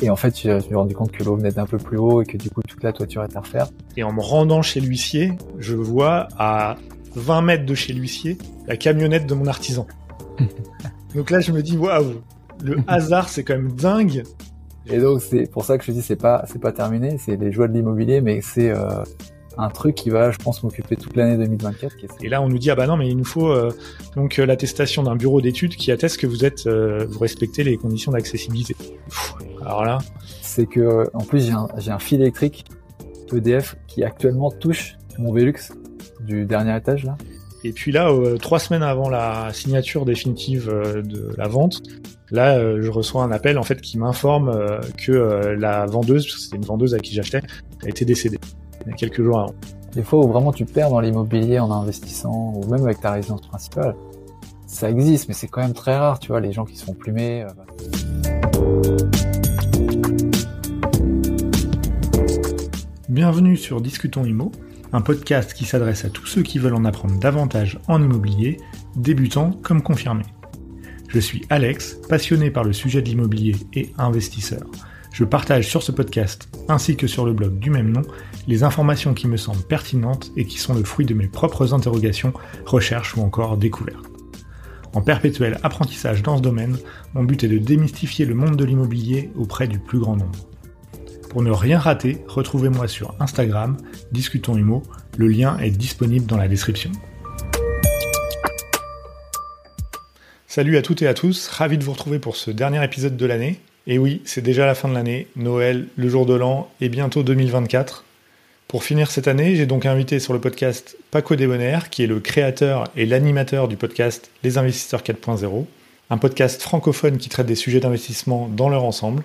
Et en fait, je me suis rendu compte que l'eau venait d'un peu plus haut et que du coup, toute la toiture était à refaire. Et en me rendant chez l'huissier, je vois à 20 mètres de chez l'huissier la camionnette de mon artisan. donc là, je me dis, waouh, le hasard, c'est quand même dingue. Et donc, c'est pour ça que je dis, c'est pas, c'est pas terminé, c'est les joies de l'immobilier, mais c'est, euh, un truc qui va, je pense, m'occuper toute l'année 2024. Qui Et là, on nous dit ah bah non, mais il nous faut euh, donc euh, l'attestation d'un bureau d'études qui atteste que vous êtes, euh, vous respectez les conditions d'accessibilité. Alors là, c'est que en plus j'ai un, j'ai un fil électrique EDF qui actuellement touche mon Velux du dernier étage là. Et puis là, trois semaines avant la signature définitive de la vente, là, je reçois un appel en fait qui m'informe que la vendeuse, parce que c'était une vendeuse à qui j'achetais, a été décédée il y a quelques jours avant. Des fois où vraiment tu perds dans l'immobilier en investissant, ou même avec ta résidence principale, ça existe, mais c'est quand même très rare, tu vois, les gens qui se font plumer. Euh, Bienvenue sur Discutons Immo, un podcast qui s'adresse à tous ceux qui veulent en apprendre davantage en immobilier, débutants comme confirmés. Je suis Alex, passionné par le sujet de l'immobilier et investisseur. Je partage sur ce podcast, ainsi que sur le blog du même nom, les informations qui me semblent pertinentes et qui sont le fruit de mes propres interrogations, recherches ou encore découvertes. En perpétuel apprentissage dans ce domaine, mon but est de démystifier le monde de l'immobilier auprès du plus grand nombre. Pour ne rien rater, retrouvez-moi sur Instagram, Discutons Imo, le lien est disponible dans la description. Salut à toutes et à tous, ravi de vous retrouver pour ce dernier épisode de l'année. Et oui, c'est déjà la fin de l'année, Noël, le jour de l'an et bientôt 2024. Pour finir cette année, j'ai donc invité sur le podcast Paco Debonaire, qui est le créateur et l'animateur du podcast Les Investisseurs 4.0, un podcast francophone qui traite des sujets d'investissement dans leur ensemble.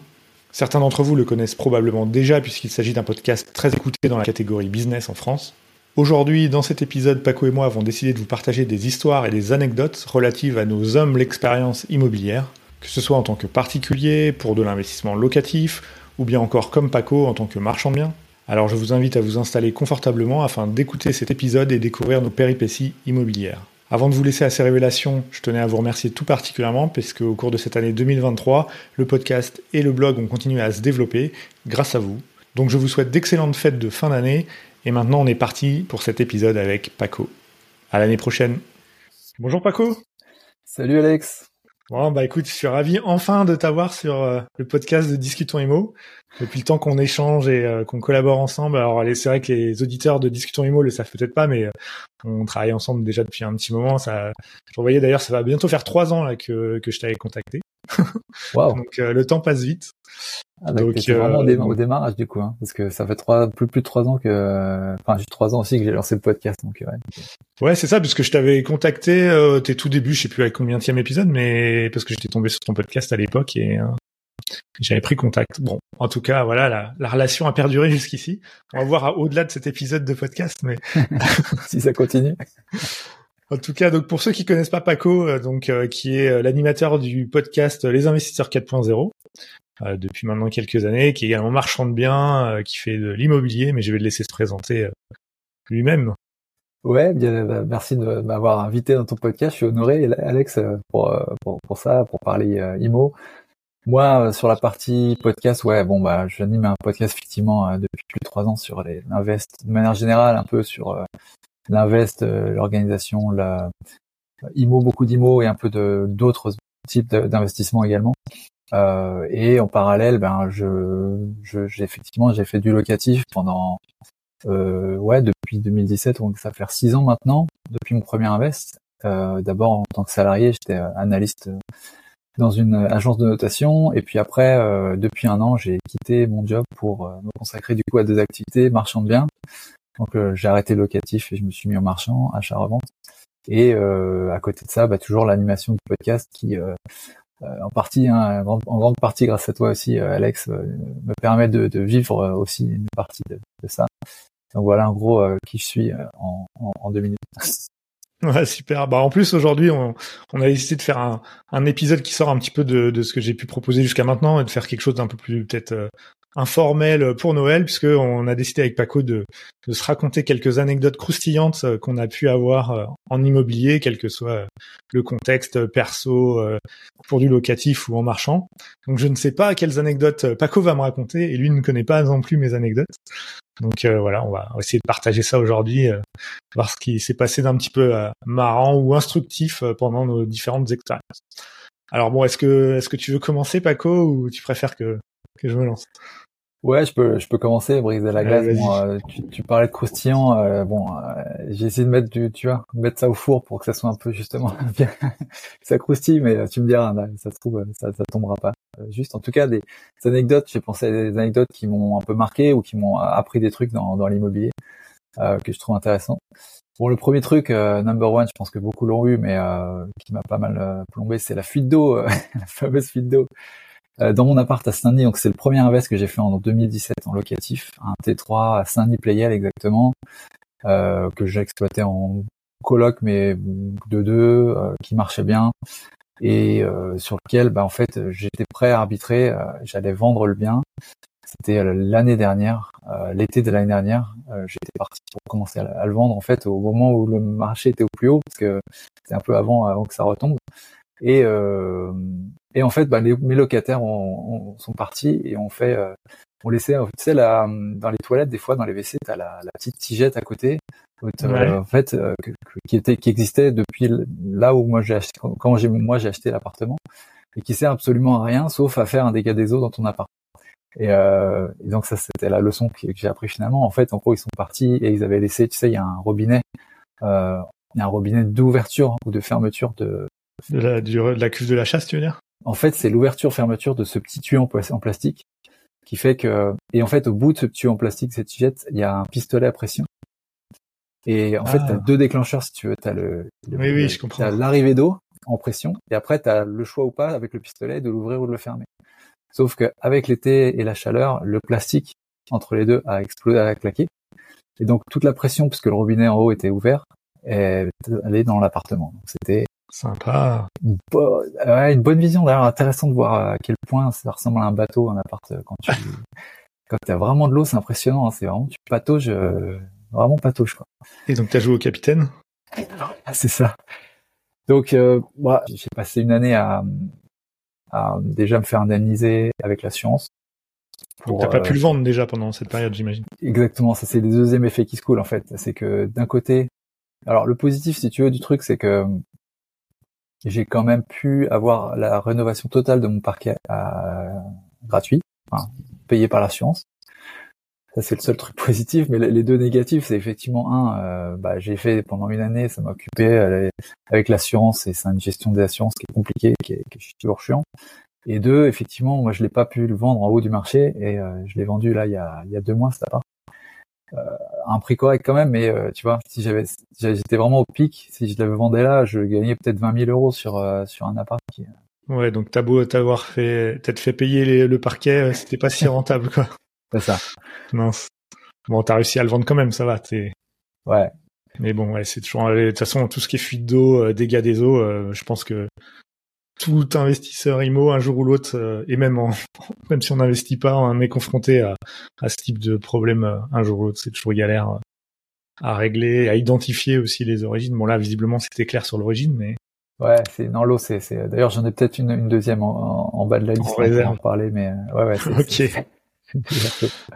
Certains d'entre vous le connaissent probablement déjà puisqu'il s'agit d'un podcast très écouté dans la catégorie business en France. Aujourd'hui, dans cet épisode, Paco et moi avons décidé de vous partager des histoires et des anecdotes relatives à nos hommes l'expérience immobilière que ce soit en tant que particulier, pour de l'investissement locatif, ou bien encore comme Paco en tant que marchand de biens. Alors je vous invite à vous installer confortablement afin d'écouter cet épisode et découvrir nos péripéties immobilières. Avant de vous laisser à ces révélations, je tenais à vous remercier tout particulièrement parce qu'au cours de cette année 2023, le podcast et le blog ont continué à se développer grâce à vous. Donc je vous souhaite d'excellentes fêtes de fin d'année et maintenant on est parti pour cet épisode avec Paco. À l'année prochaine. Bonjour Paco. Salut Alex. Bon, bah écoute, je suis ravi enfin de t'avoir sur euh, le podcast de Discutons Imo. Depuis le temps qu'on échange et euh, qu'on collabore ensemble. Alors, c'est vrai que les auditeurs de Discutons Imo le savent peut-être pas, mais euh, on travaille ensemble déjà depuis un petit moment. Ça, je voyais d'ailleurs, ça va bientôt faire trois ans que, que je t'avais contacté. Wow. Donc le temps passe vite. Ah, donc c'est vraiment au, démarrage du coup, hein, parce que ça fait trois, plus plus de trois ans que, enfin j'ai trois ans aussi que j'ai lancé le podcast. Donc ouais. Ouais, c'est ça, parce que je t'avais contacté euh, tes tout débuts, je sais plus à combien de épisode, mais parce que j'étais tombé sur ton podcast à l'époque et euh, j'avais pris contact. Bon, en tout cas, voilà, la, la relation a perduré jusqu'ici. On va voir au-delà de cet épisode de podcast, mais si ça continue. En tout cas, donc pour ceux qui connaissent pas Paco, euh, donc euh, qui est euh, l'animateur du podcast Les Investisseurs 4.0 depuis maintenant quelques années, qui est également marchand de biens, qui fait de l'immobilier, mais je vais le laisser se présenter lui-même. Ouais, bien, bah, merci de m'avoir invité dans ton podcast. Je suis honoré, Alex, pour, pour, pour ça, pour parler IMO. Moi, sur la partie podcast, ouais, bon, bah, j'anime un podcast effectivement depuis plus de trois ans sur les invest de manière générale, un peu sur l'invest, euh, l'organisation, la IMO, beaucoup d'IMO et un peu de d'autres types d'investissements également. Euh, et en parallèle, ben je, j'ai effectivement j'ai fait du locatif pendant euh, ouais depuis 2017, donc ça fait six ans maintenant depuis mon premier invest. D'abord en tant que salarié, j'étais analyste dans une agence de notation, et puis après depuis un an, j'ai quitté mon job pour me consacrer du coup à des activités marchand de biens. Donc euh, j'ai arrêté le locatif et je me suis mis en marchand, achat-revente. Et euh, à côté de ça, bah, toujours l'animation du podcast qui, euh, en partie, hein, en, grande, partie grâce à toi aussi, Alex, me permet de, de, vivre aussi une partie de, de, ça. Donc voilà en gros qui je suis en, en, en, deux minutes. Ouais, super. Bah en plus aujourd'hui, on, on, a décidé de faire un, un, épisode qui sort un petit peu de, de ce que j'ai pu proposer jusqu'à maintenant et de faire quelque chose d'un peu plus peut-être informel pour Noël, puisque on a décidé avec Paco de, de se raconter quelques anecdotes croustillantes euh, qu'on a pu avoir euh, en immobilier, quel que soit euh, le contexte perso, pour du locatif ou en marchand. Donc je ne sais pas quelles anecdotes Paco va me raconter, et lui ne connaît pas non plus mes anecdotes. Donc voilà, on va essayer de partager ça aujourd'hui, voir ce qui s'est passé d'un petit peu marrant ou instructif pendant nos différentes expériences. Alors bon, est-ce que est-ce que tu veux commencer, Paco, ou tu préfères que que je me lance Ouais, je peux, je peux commencer, briser la glace. Euh, tu, tu, parlais de croustillant. Euh, bon, euh, j'ai essayé de mettre du, tu vois, mettre ça au four pour que ça soit un peu justement bien, ça croustille, mais tu me diras, ça se trouve, ça, ça tombera pas. Juste, en tout cas, des, anecdotes. J'ai pensé à des anecdotes qui m'ont un peu marqué ou qui m'ont appris des trucs dans, dans l'immobilier que je trouve intéressant. Bon, le premier truc, number one, je pense que beaucoup l'ont eu, mais qui m'a pas mal plombé, c'est la fuite d'eau, la fameuse fuite d'eau. Euh, dans mon appart à Saint-Denis. Donc c'est le premier invest que j'ai fait en 2017 en locatif, un T3 à Saint-Denis Playel exactement, euh, que j'ai exploité en coloc mais de deux, euh, qui marchait bien et sur lequel bah, en fait j'étais prêt à arbitrer, j'allais vendre le bien. C'était l'année dernière, l'été de l'année dernière, j'étais parti pour commencer à, le vendre en fait au moment où le marché était au plus haut parce que c'est un peu avant avant que ça retombe. Et, euh, et en fait, bah, les, mes locataires ont, sont partis et on fait, euh, on laissait, tu sais, là, dans les toilettes, des fois, dans les WC, t'as la, la petite tigette à côté, euh, en fait, euh, qui était, qui existait depuis là où moi j'ai acheté, quand j'ai, moi j'ai acheté l'appartement, et qui sert absolument à rien, sauf à faire un dégât des eaux dans ton appart. Et, euh, et donc ça, c'était la leçon que, que j'ai appris finalement. En fait, en gros, ils sont partis et ils avaient laissé, tu sais, il y a un robinet, euh, il y a un robinet d'ouverture ou de fermeture de, de la, de la cuve de la chasse, tu veux dire? En fait, c'est l'ouverture-fermeture de ce petit tuyau en, plastique qui fait que... Et en fait, au bout de ce tuyau en plastique, cette tigette, il y a un pistolet à pression. Et en fait, tu as ah. deux déclencheurs, si tu veux. Tu as le, oui, oui, je comprends. l'arrivée d'eau en pression, et après, tu as le choix ou pas, avec le pistolet, de l'ouvrir ou de le fermer. Sauf qu'avec l'été et la chaleur, le plastique entre les deux a explosé, a claqué. Et donc, toute la pression, puisque le robinet en haut était ouvert, est allée dans l'appartement. Donc, c'était Sympa. ouais, une bonne vision. D'ailleurs, intéressant de voir à quel point ça ressemble à un bateau, un appart. Quand tu quand as vraiment de l'eau, c'est impressionnant. Hein. C'est vraiment tu patauges, euh, vraiment patauges quoi. Et donc tu as joué au capitaine? Ah, C'est ça. Donc euh, moi, j'ai passé une année à, à déjà me faire indemniser avec l'assurance. Donc t'as pas pu le vendre déjà pendant cette période, j'imagine. Exactement, ça c'est le deuxième effet qui se coule en fait. C'est que d'un côté, alors le positif si tu veux du truc, c'est que j'ai quand même pu avoir la rénovation totale de mon parquet à... Euh, gratuit, enfin, payé par l'assurance. Ça c'est le seul truc positif, mais les deux négatifs, c'est effectivement un, euh, bah, j'ai fait pendant une année, ça m'a occupé euh, avec l'assurance et c'est une gestion des assurances qui est compliquée, qui est, qui toujours chiant. Et deux, effectivement, moi je l'ai pas pu le vendre en haut du marché et je l'ai vendu là il y a, il y a deux mois, cet appart. Euh, un prix correct quand même, mais euh, tu vois, si j'avais, j'étais vraiment au pic, si je l'avais vendais là, je gagnais peut-être 20 000 euros sur euh, sur un appart. Qui... Ouais, donc t'as beau t'avoir fait, peut-être fait payer le parquet, c'était pas si rentable quoi. C'est ça. Mince. Bon, t'as réussi à le vendre quand même, ça va. T'es. Ouais. Mais bon, ouais, c'est toujours. De toute façon, tout ce qui est fuite d'eau, dégâts des eaux, je pense que tout investisseur IMO un jour ou l'autre, euh, et même en, même si on n'investit pas, on est confronté à, à ce type de problème euh, un jour ou l'autre. C'est toujours galère euh, à régler, à identifier aussi les origines. Bon là, visiblement, c'était clair sur l'origine, mais ouais, c'est dans l'eau. C'est, c'est d'ailleurs, j'en ai peut-être une, une deuxième en, en, bas de la liste. On en parler, mais ouais, ouais. ok.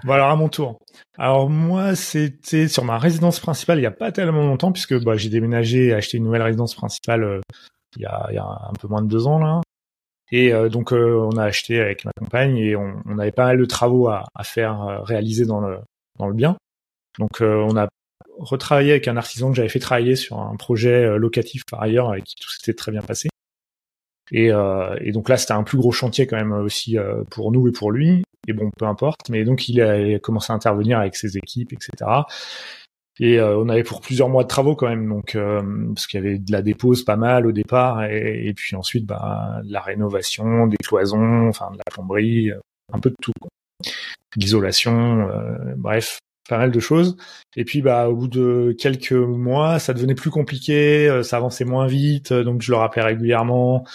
bon alors à mon tour. Alors moi c'était sur ma résidence principale il y a pas tellement longtemps puisque bah, j'ai déménagé et acheté une nouvelle résidence principale il y a, il y a un peu moins de deux ans là. Et euh, donc euh, on a acheté avec ma compagne et on, on, avait pas mal de travaux à, à faire euh, réaliser dans le dans le bien. Donc on a retravaillé avec un artisan que j'avais fait travailler sur un projet locatif par ailleurs avec qui tout s'était très bien passé. Et, et donc là c'était un plus gros chantier quand même aussi pour nous et pour lui. Et bon peu importe. Mais donc il a commencé à intervenir avec ses équipes etc. Et euh, on avait pour plusieurs mois de travaux quand même, donc euh, parce qu'il y avait de la dépose pas mal au départ, et, puis ensuite bah, de la rénovation, des cloisons, enfin de la plomberie, euh, un peu de tout, l'isolation, bref, pas mal de choses. Et puis bah au bout de quelques mois, ça devenait plus compliqué, ça avançait moins vite, donc je le rappelais régulièrement.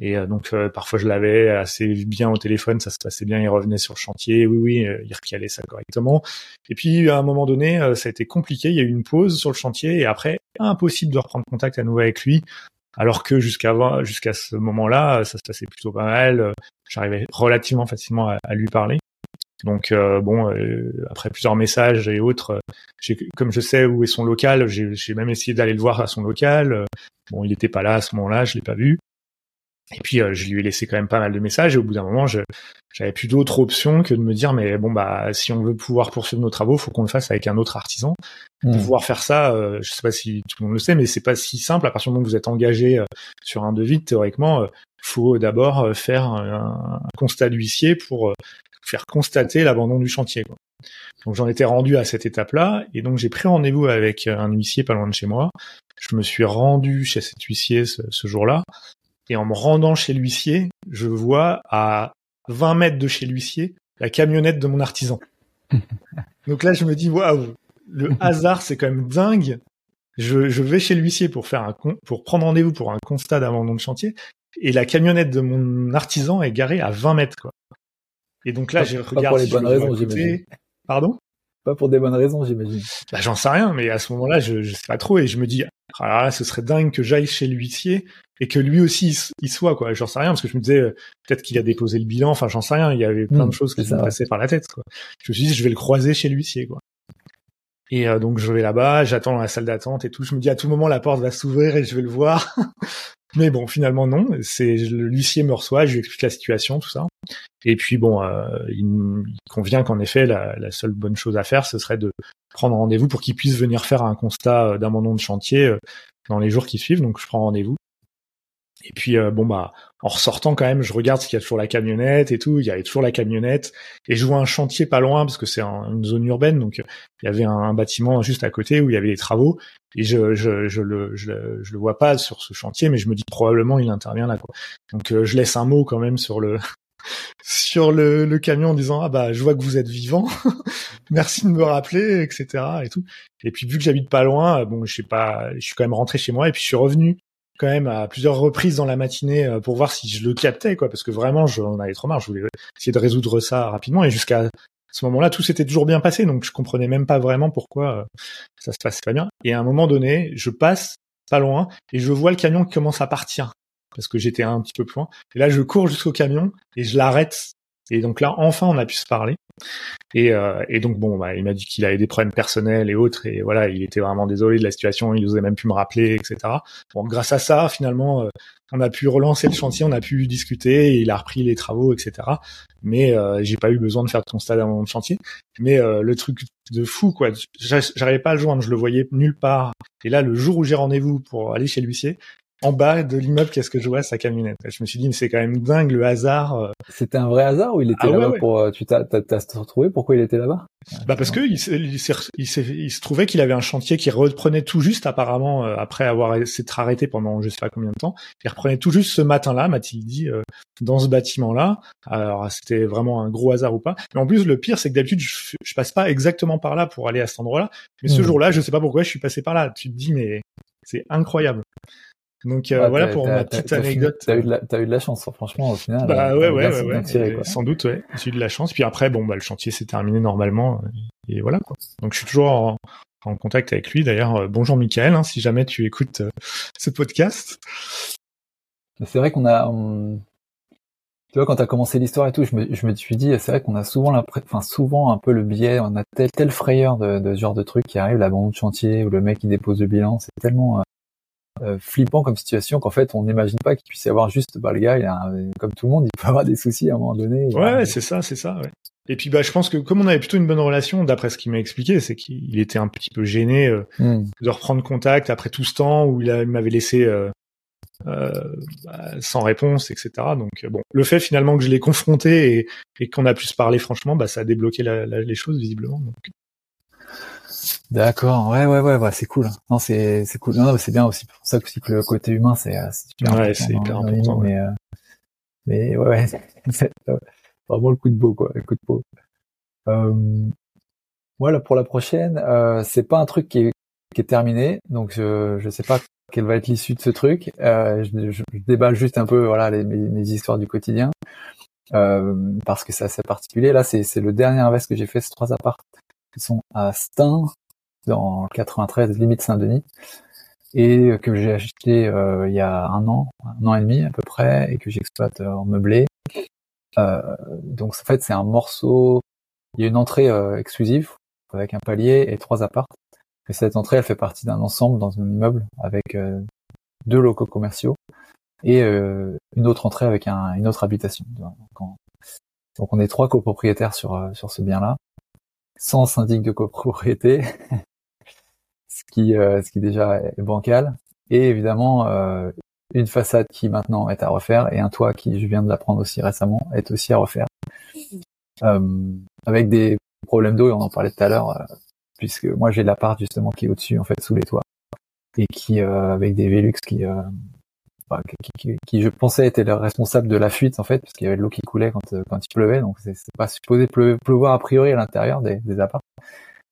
Et donc parfois je l'avais assez bien au téléphone, ça se passait bien, il revenait sur le chantier, oui oui, il recalait ça correctement. Et puis à un moment donné, ça a été compliqué, il y a eu une pause sur le chantier et après impossible de reprendre contact à nouveau avec lui. Alors que jusqu'à jusqu'à ce moment-là, ça se passait plutôt pas mal. J'arrivais relativement facilement à, lui parler. Donc euh, bon, euh, après plusieurs messages et autres, comme je sais où est son local, j'ai même essayé d'aller le voir à son local. Bon, il n'était pas là à ce moment-là, je l'ai pas vu. Et puis euh, je lui ai laissé quand même pas mal de messages et au bout d'un moment, j'avais plus d'autres options que de me dire mais bon bah si on veut pouvoir poursuivre nos travaux, faut qu'on le fasse avec un autre artisan. Pour hmm. pouvoir faire ça, euh, je sais pas si tout le monde le sait, mais c'est pas si simple. À partir du moment où vous êtes engagé euh, sur un devis, théoriquement, faut d'abord faire un, constat d'huissier pour faire constater l'abandon du chantier. Quoi. Donc j'en étais rendu à cette étape-là et donc j'ai pris rendez-vous avec un huissier pas loin de chez moi. Je me suis rendu chez cet huissier ce, ce jour-là et en me rendant chez l'huissier, je vois à 20 mètres de chez l'huissier la camionnette de mon artisan. Donc là, je me dis, waouh, le hasard, c'est quand même dingue. Je, je vais chez l'huissier pour faire un pour prendre rendez-vous pour un constat d'abandon de chantier, et la camionnette de mon artisan est garée à 20 mètres, quoi. Et donc là, je regarde. pour les bonnes raisons, j'imagine. Pardon? Pas pour des bonnes raisons, j'imagine. Bah, j'en sais rien, mais à ce moment-là, je, je sais pas trop, et je me dis, ah, ce serait dingue que j'aille chez l'huissier et que lui aussi il soit quoi. J'en sais rien parce que je me disais euh, peut-être qu'il a déposé le bilan. Enfin, j'en sais rien. Il y avait plein de hmm, choses qui me passaient par la tête. Quoi. Je me suis dit je vais le croiser chez l'huissier quoi. Et euh, donc je vais là-bas, j'attends dans la salle d'attente et tout. Je me dis à tout moment la porte va s'ouvrir et je vais le voir. Mais bon, finalement non. C'est l'huissier me reçoit, je lui explique la situation, tout ça. Et puis bon, euh, il, convient qu'en effet la, la, seule bonne chose à faire, ce serait de prendre rendez-vous pour qu'il puisse venir faire un constat d'abandon de chantier dans les jours qui suivent. Donc je prends rendez-vous. Et puis euh, bon bah en ressortant quand même, je regarde s'il y a toujours la camionnette et tout. Il y avait toujours la camionnette et je vois un chantier pas loin parce que c'est une zone urbaine, donc il y avait un, bâtiment juste à côté où il y avait des travaux et je je, je le je, le vois pas sur ce chantier, mais je me dis probablement il intervient là quoi. Donc euh, je laisse un mot quand même sur le sur le, le, camion en disant ah bah je vois que vous êtes vivant, merci de me rappeler etc et tout. Et puis vu que j'habite pas loin, bon je sais pas, je suis quand même rentré chez moi et puis je suis revenu quand même à plusieurs reprises dans la matinée euh, pour voir si je le captais, quoi, parce que vraiment, j'en avais trop marre. Je voulais essayer de résoudre ça rapidement et jusqu'à ce moment-là, tout s'était toujours bien passé, donc je comprenais même pas vraiment pourquoi euh, ça se passait pas bien. Et à un moment donné, je passe pas loin et je vois le camion qui commence à partir parce que j'étais un petit peu plus loin. Et là, je cours jusqu'au camion et je l'arrête et donc là, enfin, on a pu se parler. Et, euh, et donc bon, bah, il m'a dit qu'il avait des problèmes personnels et autres, et voilà, il était vraiment désolé de la situation. Il n'osait même plus me rappeler, etc. Bon, grâce à ça, finalement, euh, on a pu relancer le chantier, on a pu discuter, il a repris les travaux, etc. Mais euh, j'ai pas eu besoin de faire de constat dans mon chantier. Mais euh, le truc de fou, quoi, j'arrivais pas à le joindre, je le voyais nulle part. Et là, le jour où j'ai rendez-vous pour aller chez l'huissier, en bas de l'immeuble, qu'est-ce que je vois? Sa camionnette. Je me suis dit, mais c'est quand même dingue le hasard. Euh. C'était un vrai hasard ou il était ah là-bas pour euh, tu t'as retrouvé pourquoi il était là-bas? Bah parce que il, il, il, se trouvait qu'il avait un chantier qui reprenait tout juste apparemment euh, après avoir s'être arrêté pendant je sais pas combien de temps. Il reprenait tout juste ce matin-là, m'a-t-il dit, dans ce bâtiment-là. Alors c'était vraiment un gros hasard ou pas. Mais en plus le pire c'est que d'habitude je, je, passe pas exactement par là pour aller à cet endroit-là. Mais ce hmm. jour-là je sais pas pourquoi je suis passé par là. Tu te dis mais c'est incroyable. Donc euh, voilà pour ma petite anecdote. T'as eu, de la, as eu de la chance, franchement, au final. Bah ouais, ouais, ouais, sans doute, ouais. J'ai eu de la chance. Puis après, bon, bah le chantier s'est terminé normalement, et voilà quoi. Donc je suis toujours en, en contact avec lui. D'ailleurs, euh, bonjour Michael, hein, si jamais tu écoutes euh, ce podcast. C'est vrai qu'on a, tu vois, quand t'as commencé l'histoire et tout, je me, je me suis dit, c'est vrai qu'on a souvent enfin souvent un peu le biais, on a tel, tel frayeur de, de ce genre de truc qui arrive, l'abandon de chantier ou le mec qui dépose le bilan, c'est tellement euh, flippant comme situation qu'en fait on n'imagine pas qu'il puisse y avoir juste bah le gars il a, comme tout le monde il peut avoir des soucis à un moment donné ouais, c'est ça c'est ça ouais. et puis bah je pense que comme on avait plutôt une bonne relation d'après ce qu'il m'a expliqué c'est qu'il était un petit peu gêné euh, hmm. de reprendre contact après tout ce temps où il, m'avait laissé euh, euh, bah, sans réponse etc donc bon le fait finalement que je l'ai confronté et, et qu'on a pu se parler franchement bah ça a débloqué la, les choses visiblement donc D'accord, ouais, ouais, ouais, ouais c'est cool. Non, c'est, c'est cool. Non, non c'est bien aussi pour ça aussi que le côté humain, c'est, euh, c'est super ouais, c'est hyper important. Mais, euh, mais ouais, ouais c'est vraiment le coup de beau, quoi, le coup de peau. Euh, voilà, pour la prochaine, euh, c'est pas un truc qui est, qui est terminé, donc je, je sais pas quelle va être l'issue de ce truc. Euh, je, je, déballe juste un peu voilà les, mes, mes, histoires du quotidien euh, parce que c'est assez particulier. Là, c'est le dernier invest que j'ai fait, ces trois apparts qui sont à Stein dans 93, limite Saint-Denis, et que j'ai acheté euh, il y a un an, un an et demi à peu près, et que j'exploite euh, en meublé. Euh, donc en fait, c'est un morceau. Il y a une entrée exclusive avec un palier et trois apparts. Et cette entrée, elle fait partie d'un ensemble dans un immeuble avec deux locaux commerciaux et euh, une autre entrée avec un, une autre habitation. Donc on, est trois copropriétaires sur euh, sur ce bien-là, sans syndic de copropriété, ce qui euh, ce qui déjà est bancal, et évidemment une façade qui maintenant est à refaire et un toit qui je viens de l'apprendre aussi récemment est aussi à refaire, avec des problèmes d'eau et on en parlait tout à l'heure puisque moi j'ai l'appart justement qui est au-dessus en fait sous les toits et qui avec des Velux qui qui, je pensais était le responsable de la fuite en fait, parce qu'il y avait de l'eau qui coulait quand, euh, quand il pleuvait, donc c'est pas supposé pleuvoir a priori à l'intérieur des, des apparts.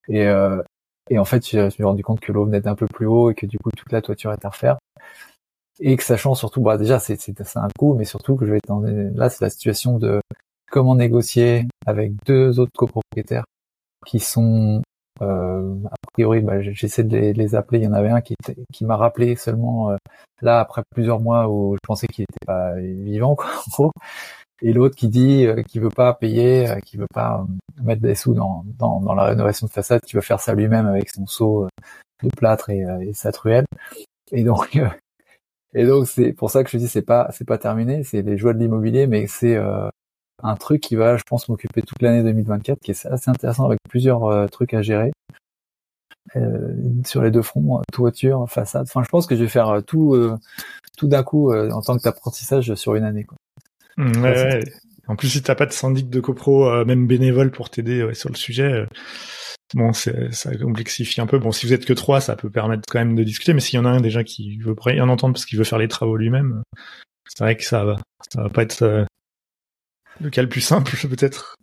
Et, euh, et en fait, je me suis rendu compte que l'eau venait d'un peu plus haut et que du coup toute la toiture est à refaire. Et que sachant surtout, bah déjà c'est un coût, mais surtout que je vais être là c'est la situation de comment négocier avec deux autres copropriétaires qui sont euh, a priori, bah, j'essaie de les, appeler. Il y en avait un qui, qui m'a rappelé seulement euh, là après plusieurs mois où je pensais qu'il était pas vivant, quoi, en gros. Et l'autre qui dit euh, qu'il veut pas payer, euh, qui veut pas mettre des sous dans, dans, dans, la rénovation de façade, qui veut faire ça lui-même avec son seau de plâtre et, et sa truelle. Et donc, et donc c'est pour ça que je dis c'est pas c'est pas terminé, c'est les joies de l'immobilier, mais c'est un truc qui va, je pense, m'occuper toute l'année 2024, qui est assez intéressant avec plusieurs euh, trucs à gérer euh, sur les deux fronts, euh, toiture, façade. Enfin, je pense que je vais faire tout, tout d'un coup en tant que apprentissage sur une année. Quoi. Mmh, ouais, En plus, si t'as pas de syndic de copro, même bénévole pour t'aider sur le sujet, bon, ça complexifie un peu. Bon, si vous êtes que trois, ça peut permettre quand même de discuter. Mais s'il y en a un déjà qui veut rien entendre parce qu'il veut faire les travaux lui-même, c'est vrai que ça va, ça va pas être le cas le plus simple, peut-être?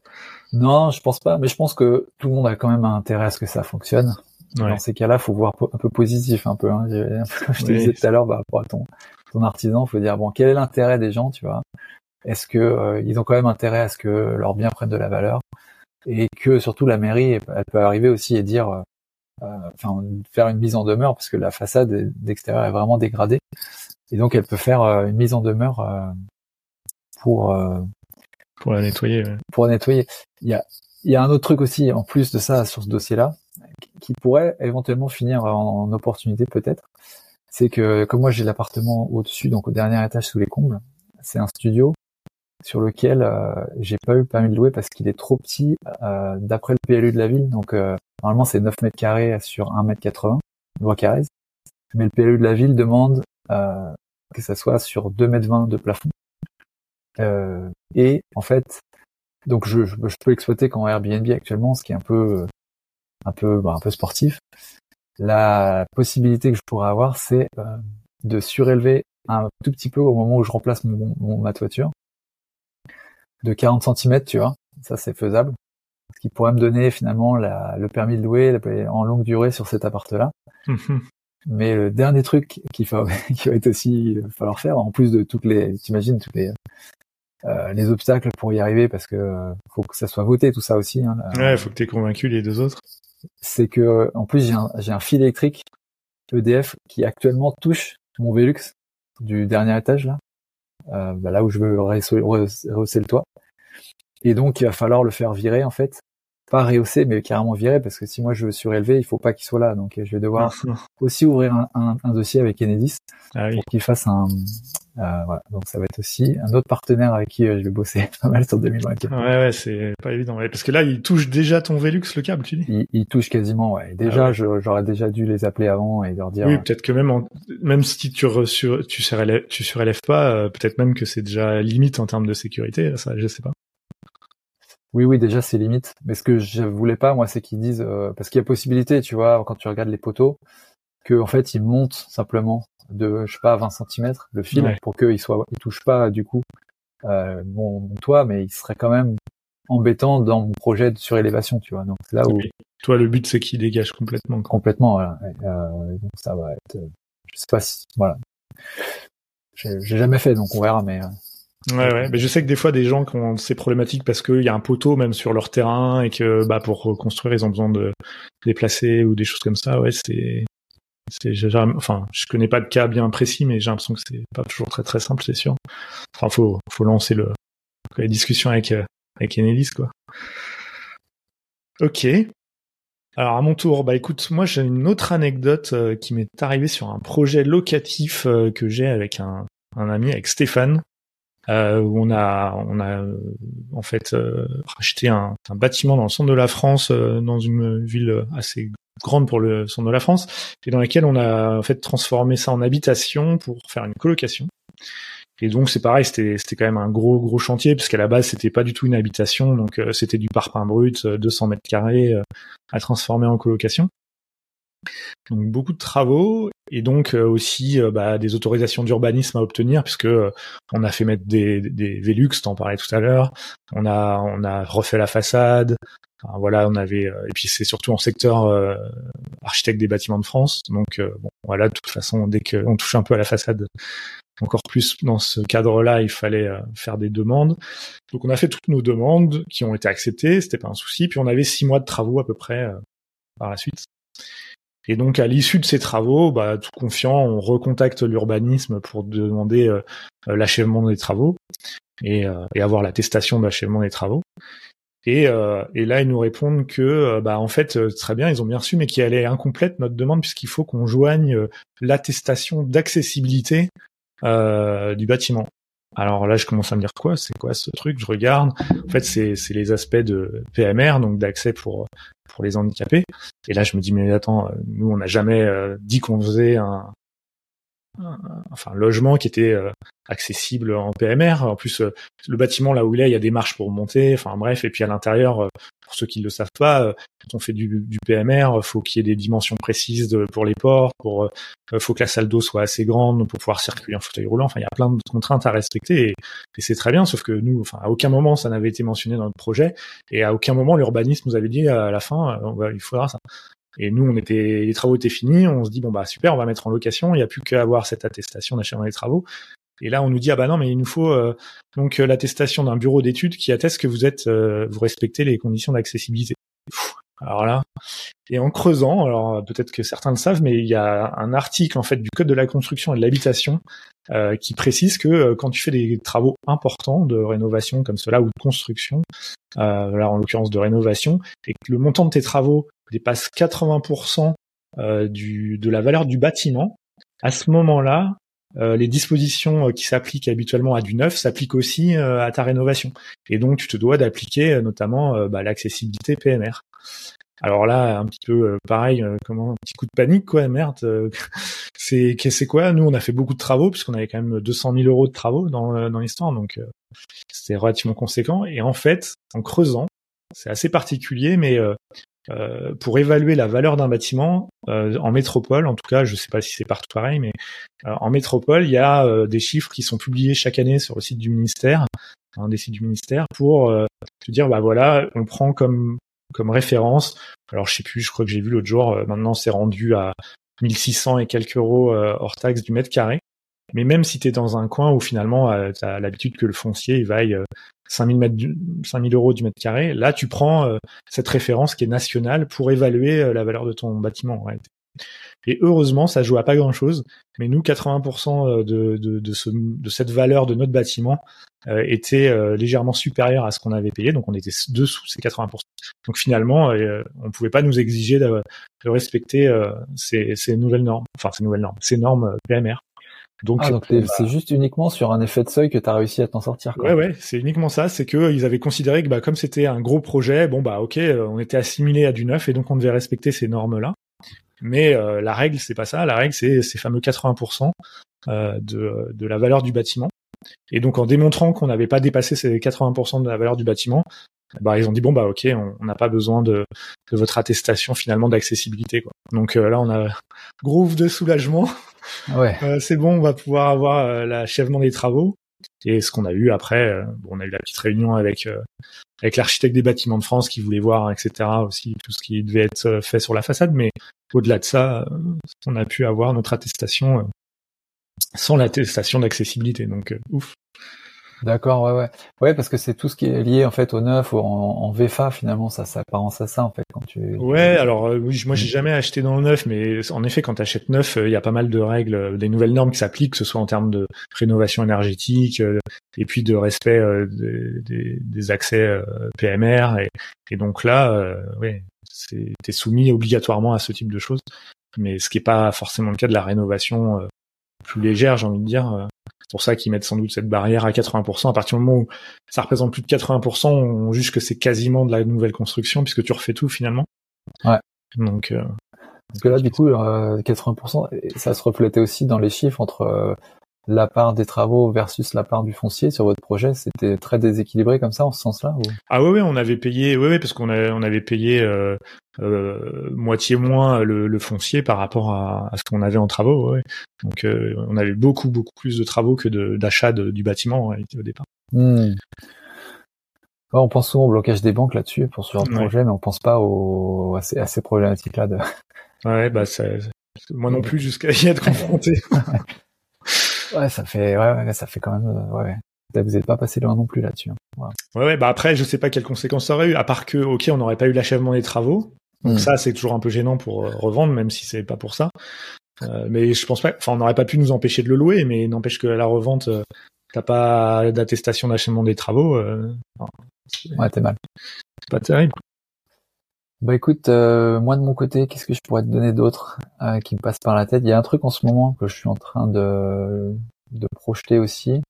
Non, je pense pas, mais je pense que tout le monde a quand même un intérêt à ce que ça fonctionne. Dans ces cas-là, faut voir un peu positif, un peu. Hein. Comme je te disais tout à l'heure, bah, pour ton, ton artisan, faut dire bon, quel est l'intérêt des gens, tu vois? Est-ce que euh, ils ont quand même intérêt à ce que leurs biens prennent de la valeur? Et que surtout la mairie, elle peut arriver aussi et dire, euh, euh, enfin, faire une mise en demeure parce que la façade d'extérieur est vraiment dégradée et donc elle peut faire une mise en demeure pour pour la nettoyer. Pour la nettoyer. Il y a, il y a un autre truc aussi, en plus de ça, sur ce dossier-là, qui pourrait éventuellement finir en, opportunité peut-être. C'est que comme moi j'ai l'appartement au-dessus, donc au dernier étage sous les combles, c'est un studio sur lequel euh, j'ai pas eu permis de louer parce qu'il est trop petit euh, d'après le PLU de la ville. Donc euh, normalement c'est 9 mètres carrés sur 1 mètre 80, loi Carrez. Mais le PLU de la ville demande que ça soit sur 2 mètres 20 de plafond. Euh, et en fait, donc je, je, peux exploiter qu'en Airbnb actuellement, ce qui est un peu un peu bah, un peu sportif. La possibilité que je pourrais avoir, c'est euh, de surélever un tout petit peu au moment où je remplace mon, mon ma toiture de 40 cm, tu vois. Ça, c'est faisable. Ce qui pourrait me donner finalement la, le permis de louer en longue durée sur cet appart-là. Mais le dernier truc qu'il va, qui va être aussi falloir faire, en plus de toutes les, t'imagines toutes les euh, les obstacles pour y arriver parce que euh, faut que ça soit voté tout ça aussi. Hein, ouais, faut que tu aies convaincu les deux autres. C'est que en plus j'ai un, un fil électrique EDF qui actuellement touche mon Velux du dernier étage là, euh, bah, là où je veux rehausser le toit. Et donc il va falloir le faire virer en fait, pas rehausser mais carrément virer parce que si moi je veux surélever, il faut pas qu'il soit là. Donc je vais devoir aussi ouvrir un, un, un dossier avec Enedis ah pour qu'il fasse un, euh, voilà. Donc ça va être aussi un autre partenaire avec qui euh, je vais bosser pas mal sur 2024. Ouais, ouais, c'est pas évident. parce que là, il touche déjà ton Velux le câble, tu dis? Il, il touche quasiment, ouais. Déjà, ah j'aurais déjà dû les appeler avant et leur dire. Oui, peut-être que même en, même si tu sur, tu surélèves, tu surélèves pas, euh, peut-être même que c'est déjà limite en termes de sécurité. Ça, je sais pas. Oui, oui, déjà c'est limite. Mais ce que je voulais pas, moi, c'est qu'ils disent parce qu'il y a possibilité, tu vois, quand tu regardes les poteaux, que en fait ils montent simplement de je sais pas 20 cm le fil pour qu'il soit il touche pas du coup euh, mon, toit mais il serait quand même embêtant dans mon projet de surélévation tu vois donc là où toi le but c'est qu'il dégage complètement complètement voilà euh, donc ça va être je sais pas si voilà. J'ai jamais fait, donc on verra, mais. Ouais, ouais. Mais je sais que des fois, des gens qui ont ces problématiques parce qu'il y a un poteau même sur leur terrain et que bah, pour reconstruire, ils ont besoin de déplacer ou des choses comme ça. Ouais, c'est. Enfin, je connais pas de cas bien précis, mais j'ai l'impression que c'est pas toujours très très simple, c'est sûr. Enfin, faut faut lancer le la discussion avec avec Enelise, quoi. Ok. Alors à mon tour, bah écoute, moi j'ai une autre anecdote euh, qui m'est arrivée sur un projet locatif euh, que j'ai avec un, un ami, avec Stéphane, euh, où on a on a en fait racheté un, un, bâtiment dans le centre de la France, dans une ville assez grande pour le centre de la France, et dans laquelle on a en fait transformé ça en habitation pour faire une colocation. Et donc c'est pareil, c'était c'était quand même un gros gros chantier parce qu'à la base c'était pas du tout une habitation, donc euh, c'était du parpaing brut, 200 euh, mètres carrés euh, à transformer en colocation. Donc beaucoup de travaux et donc aussi bah, des autorisations d'urbanisme à obtenir puisque on a fait mettre des, des Velux, t'en parlais tout à l'heure. On a on a refait la façade. voilà, on avait et puis c'est surtout en secteur architecte des bâtiments de France. Donc bon, voilà, de toute façon dès qu'on touche un peu à la façade, encore plus dans ce cadre-là, il fallait euh, faire des demandes. Donc on a fait toutes nos demandes qui ont été acceptées, c'était pas un souci. Puis on avait six mois de travaux à peu près euh, par la suite. Et donc à l'issue de ces travaux, bah, tout confiant, on recontacte l'urbanisme pour demander euh, l'achèvement des travaux et, et avoir l'attestation d'achèvement des travaux. Et, et, là, ils nous répondent que, bah, en fait, très bien, ils ont bien reçu, mais qu'elle est incomplète notre demande puisqu'il faut qu'on joigne l'attestation d'accessibilité euh, du bâtiment. Alors là, je commence à me dire quoi C'est quoi ce truc? Je regarde. En fait, c'est les aspects de PMR, donc d'accès pour pour les handicapés. Et là, je me dis mais attends, nous on n'a jamais euh, dit qu'on faisait un, enfin logement qui était euh, accessible en PMR. En plus, euh, le bâtiment là où il est, il y a des marches pour monter. Enfin bref, et puis à l'intérieur, euh, pour ceux qui ne le savent pas, quand on fait du, du PMR, faut qu'il y ait des dimensions précises de, pour les ports, pour faut que la salle d'eau soit assez grande pour pouvoir circuler en fauteuil roulant. Enfin, il y a plein de contraintes à respecter et, c'est très bien. Sauf que nous, enfin, à aucun moment ça n'avait été mentionné dans notre projet et à aucun moment l'urbanisme nous avait dit à la fin, il faudra ça. Et nous, on était, les travaux étaient finis, on se dit bon bah super, on va mettre en location, il n'y a plus qu'à avoir cette attestation d'achèvement des travaux. Et là, on nous dit ah bah non, mais il nous faut euh, donc euh, l'attestation d'un bureau d'études qui atteste que vous êtes, euh, vous respectez les conditions d'accessibilité. Alors là, et en creusant, alors peut-être que certains le savent, mais il y a un article en fait du code de la construction et de l'habitation qui précise que quand tu fais des travaux importants de rénovation comme cela ou de construction, là en l'occurrence de rénovation, et que le montant de tes travaux dépasse 80% euh, du, de la valeur du bâtiment, à ce moment-là, euh, les dispositions euh, qui s'appliquent habituellement à du neuf s'appliquent aussi à ta rénovation. Et donc, tu te dois d'appliquer notamment bah, l'accessibilité PMR. Alors là, un petit peu pareil, comment un petit coup de panique quoi, merde. c'est c'est quoi? Nous, on a fait beaucoup de travaux puisqu'on avait quand même 200 000 euros de travaux dans dans l'histoire, donc c'était relativement conséquent. Et en fait, en creusant, c'est assez particulier, mais euh, pour évaluer la valeur d'un bâtiment euh, en métropole, en tout cas, je ne sais pas si c'est partout pareil, mais euh, en métropole, il y a des chiffres qui sont publiés chaque année sur le site du ministère, un des sites du ministère, pour te dire, bah voilà, on prend comme comme référence. Alors je sais plus, je crois que j'ai vu l'autre jour, maintenant c'est rendu à 1600 et quelques euros hors taxe du mètre carré. Mais même si tu es dans un coin où finalement tu as l'habitude que le foncier il vaille 5000 mètres 5000 euros du mètre carré. Là, tu prends euh, cette référence qui est nationale pour évaluer euh, la valeur de ton bâtiment. Et heureusement, ça joue à pas grand chose. Mais nous, 80% euh, de, de, de, ce, de, cette valeur de notre bâtiment euh, était légèrement supérieure à ce qu'on avait payé. Donc, on était dessous ces 80%. Donc, finalement, on pouvait pas nous exiger de, de respecter ces, ces, nouvelles normes, enfin ces nouvelles normes, ces normes PMR. Donc, ah, c'est juste uniquement sur un effet de seuil que tu as réussi à t'en sortir. Quoi. Ouais, ouais, c'est uniquement ça. C'est que ils avaient considéré que bah, comme c'était un gros projet, bon bah ok, euh, on était assimilé à du neuf et donc on devait respecter ces normes-là. Mais euh, la règle, c'est pas ça. La règle, c'est ces fameux 80% euh, de, de la valeur du bâtiment. Et donc en démontrant qu'on n'avait pas dépassé ces 80% de la valeur du bâtiment, bah ils ont dit bon bah ok, on n'a pas besoin de, de, votre attestation finalement d'accessibilité. Quoi. Donc là, on a groove de soulagement. Euh, c'est bon, on va pouvoir avoir euh, l'achèvement des travaux. Et ce qu'on a eu après, on a eu la petite réunion avec avec l'architecte des bâtiments de France qui voulait voir, etc. aussi tout ce qui devait être fait sur la façade. Mais au-delà de ça, on a pu avoir notre attestation sans l'attestation d'accessibilité. Donc ouf. D'accord, ouais, ouais, ouais, parce que c'est tout ce qui est lié en fait au neuf ou en, VFA finalement, ça s'apparence à ça en fait quand tu. Ouais, alors euh, oui, moi j'ai jamais acheté dans le neuf, mais en effet quand tu achètes neuf, euh, il y a pas mal de règles, euh, des nouvelles normes qui s'appliquent, que ce soit en termes de rénovation énergétique et puis de respect des, des, accès PMR et, et, donc là, ouais, t'es soumis obligatoirement à ce type de choses, mais ce qui est pas forcément le cas de la rénovation plus légère, j'ai envie de dire. C'est pour ça qu'ils mettent sans doute cette barrière à 80%. À partir du moment où ça représente plus de 80%, on juge que c'est quasiment de la nouvelle construction puisque tu refais tout finalement. Ouais. Donc. Euh, Parce que là, du coup, 80%, euh, ça se reflétait aussi dans les chiffres entre euh, la part des travaux versus la part du foncier sur votre projet, c'était très déséquilibré comme ça en ce sens-là Ah oui, oui, on avait payé, oui, oui, parce qu'on on avait payé euh, euh, moitié moins le, foncier par rapport à, ce qu'on avait en travaux. Ouais. Donc euh, on avait beaucoup, beaucoup plus de travaux que d'achat du bâtiment au départ. Hmm. on pense souvent au blocage des banques là-dessus pour ce genre de projet, mais on pense pas aux, à, ces, problématiques-là. De... Ouais, bah moi non plus jusqu'à y être confronté. Ouais, ça fait, ouais, ouais, ça fait quand même, euh, ouais. Vous n'êtes pas passé loin non plus là-dessus. Hein. Ouais. ouais, bah après, je sais pas quelles conséquences ça aurait eu, à part que, ok, on n'aurait pas eu l'achèvement des travaux. Donc hmm. ça, c'est toujours un peu gênant pour euh, revendre, même si c'est pas pour ça. Euh, mais je pense pas, enfin, on n'aurait pas pu nous empêcher de le louer, mais n'empêche que la revente, euh, t'as pas d'attestation d'achèvement des travaux. Ouais, t'es mal. C'est pas terrible. Bah écoute, euh, moi de mon côté, qu'est-ce que je pourrais te donner d'autre euh, qui me passe par la tête? Il y a un truc en ce moment que je suis en train de, de projeter aussi.